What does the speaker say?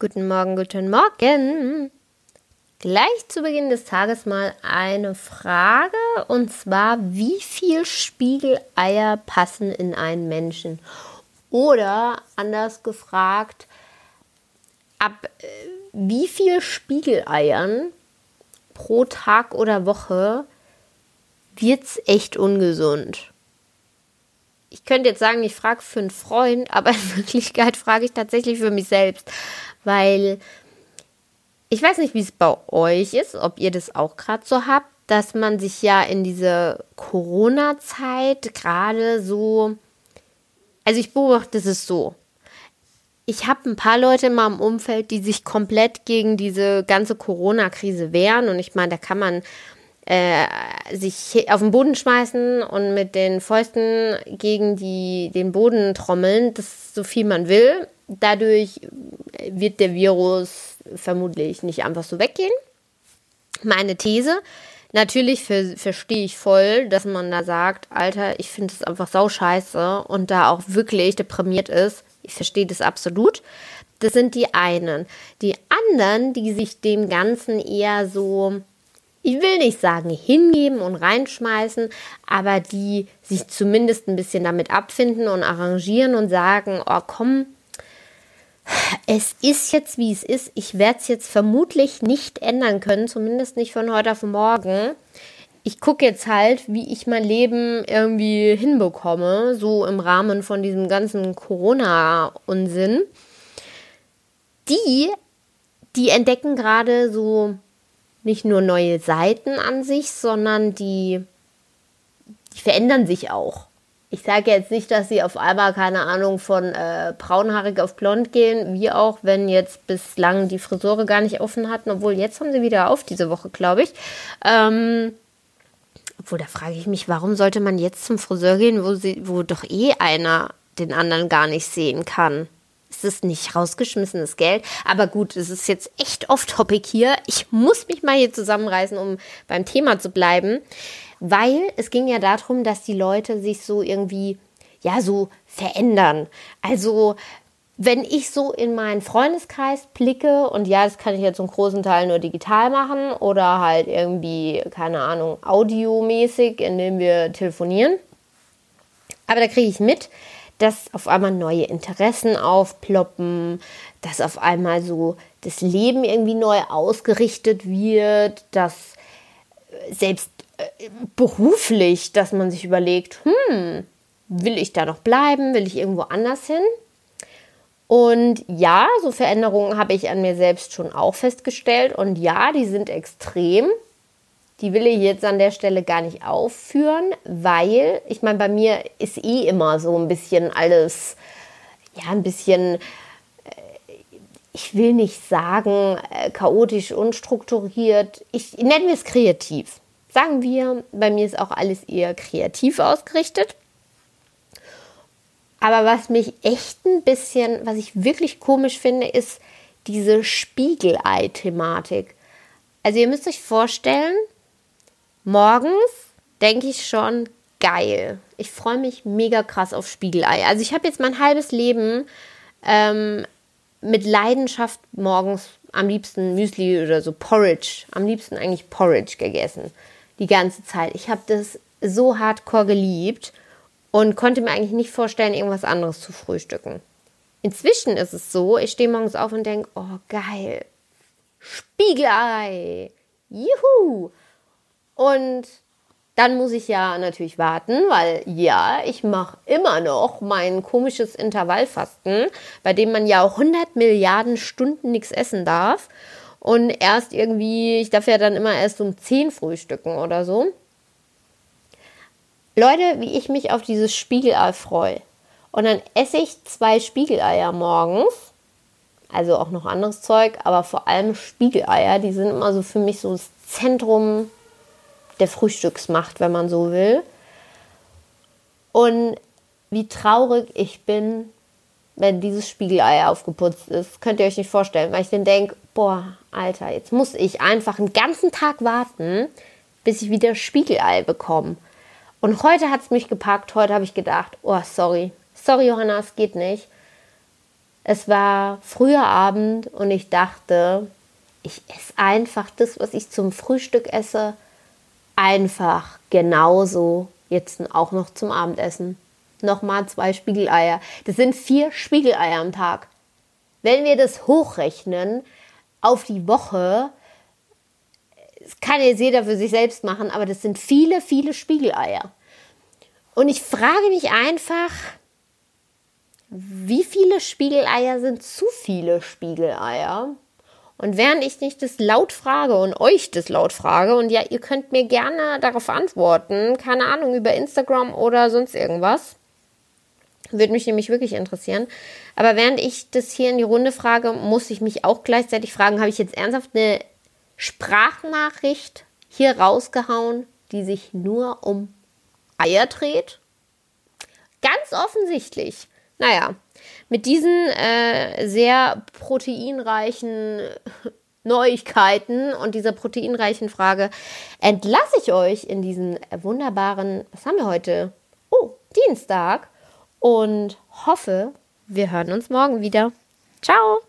Guten Morgen, guten Morgen. Gleich zu Beginn des Tages mal eine Frage und zwar, wie viel Spiegeleier passen in einen Menschen? Oder anders gefragt, ab äh, wie viel Spiegeleiern pro Tag oder Woche wird es echt ungesund? Ich könnte jetzt sagen, ich frage für einen Freund, aber in Wirklichkeit frage ich tatsächlich für mich selbst weil ich weiß nicht, wie es bei euch ist, ob ihr das auch gerade so habt, dass man sich ja in diese Corona-Zeit gerade so, also ich beobachte es so. Ich habe ein paar Leute in meinem Umfeld, die sich komplett gegen diese ganze Corona-Krise wehren. Und ich meine, da kann man äh, sich auf den Boden schmeißen und mit den Fäusten gegen die, den Boden trommeln, das so viel man will. Dadurch wird der Virus vermutlich nicht einfach so weggehen. Meine These, natürlich ver verstehe ich voll, dass man da sagt, Alter, ich finde es einfach sauscheiße und da auch wirklich deprimiert ist. Ich verstehe das absolut. Das sind die einen. Die anderen, die sich dem Ganzen eher so ich will nicht sagen hingeben und reinschmeißen, aber die sich zumindest ein bisschen damit abfinden und arrangieren und sagen, oh komm, es ist jetzt wie es ist. Ich werde es jetzt vermutlich nicht ändern können, zumindest nicht von heute auf morgen. Ich gucke jetzt halt, wie ich mein Leben irgendwie hinbekomme, so im Rahmen von diesem ganzen Corona-Unsinn. Die, die entdecken gerade so nicht nur neue Seiten an sich, sondern die, die verändern sich auch. Ich sage jetzt nicht, dass sie auf einmal, keine Ahnung, von äh, braunhaarig auf blond gehen, wie auch, wenn jetzt bislang die Friseure gar nicht offen hatten, obwohl jetzt haben sie wieder auf diese Woche, glaube ich. Ähm, obwohl, da frage ich mich, warum sollte man jetzt zum Friseur gehen, wo, sie, wo doch eh einer den anderen gar nicht sehen kann? Es ist nicht rausgeschmissenes Geld. Aber gut, es ist jetzt echt off-topic hier. Ich muss mich mal hier zusammenreißen, um beim Thema zu bleiben. Weil es ging ja darum, dass die Leute sich so irgendwie, ja, so verändern. Also, wenn ich so in meinen Freundeskreis blicke, und ja, das kann ich jetzt zum großen Teil nur digital machen oder halt irgendwie, keine Ahnung, audiomäßig, indem wir telefonieren. Aber da kriege ich mit, dass auf einmal neue Interessen aufploppen, dass auf einmal so das Leben irgendwie neu ausgerichtet wird, dass äh, selbst äh, beruflich, dass man sich überlegt, hm, will ich da noch bleiben, will ich irgendwo anders hin? Und ja, so Veränderungen habe ich an mir selbst schon auch festgestellt und ja, die sind extrem. Die will ich jetzt an der Stelle gar nicht aufführen, weil ich meine, bei mir ist eh immer so ein bisschen alles, ja, ein bisschen, äh, ich will nicht sagen äh, chaotisch, unstrukturiert. Ich nenne es kreativ. Sagen wir, bei mir ist auch alles eher kreativ ausgerichtet. Aber was mich echt ein bisschen, was ich wirklich komisch finde, ist diese Spiegelei-Thematik. Also ihr müsst euch vorstellen, Morgens denke ich schon, geil. Ich freue mich mega krass auf Spiegelei. Also ich habe jetzt mein halbes Leben ähm, mit Leidenschaft morgens am liebsten Müsli oder so Porridge, am liebsten eigentlich Porridge gegessen. Die ganze Zeit. Ich habe das so hardcore geliebt und konnte mir eigentlich nicht vorstellen, irgendwas anderes zu frühstücken. Inzwischen ist es so, ich stehe morgens auf und denke, oh geil, Spiegelei, juhu. Und dann muss ich ja natürlich warten, weil ja, ich mache immer noch mein komisches Intervallfasten, bei dem man ja auch 100 Milliarden Stunden nichts essen darf. Und erst irgendwie, ich darf ja dann immer erst um 10 frühstücken oder so. Leute, wie ich mich auf dieses Spiegelei freue. Und dann esse ich zwei Spiegeleier morgens. Also auch noch anderes Zeug, aber vor allem Spiegeleier. Die sind immer so für mich so das Zentrum der Frühstücksmacht, wenn man so will. Und wie traurig ich bin, wenn dieses Spiegelei aufgeputzt ist. Könnt ihr euch nicht vorstellen, weil ich dann denke, boah, Alter, jetzt muss ich einfach einen ganzen Tag warten, bis ich wieder Spiegelei bekomme. Und heute hat es mich gepackt, heute habe ich gedacht, oh, sorry, sorry Johanna, es geht nicht. Es war früher Abend und ich dachte, ich esse einfach das, was ich zum Frühstück esse, einfach genauso jetzt auch noch zum Abendessen. Nochmal zwei Spiegeleier. Das sind vier Spiegeleier am Tag. Wenn wir das hochrechnen auf die Woche, das kann jetzt jeder für sich selbst machen, aber das sind viele, viele Spiegeleier. Und ich frage mich einfach, wie viele Spiegeleier sind zu viele Spiegeleier? Und während ich nicht das laut frage und euch das laut frage, und ja, ihr könnt mir gerne darauf antworten, keine Ahnung, über Instagram oder sonst irgendwas, würde mich nämlich wirklich interessieren. Aber während ich das hier in die Runde frage, muss ich mich auch gleichzeitig fragen, habe ich jetzt ernsthaft eine Sprachnachricht hier rausgehauen, die sich nur um Eier dreht? Ganz offensichtlich. Naja, mit diesen äh, sehr proteinreichen Neuigkeiten und dieser proteinreichen Frage entlasse ich euch in diesen wunderbaren, was haben wir heute? Oh, Dienstag und hoffe, wir hören uns morgen wieder. Ciao!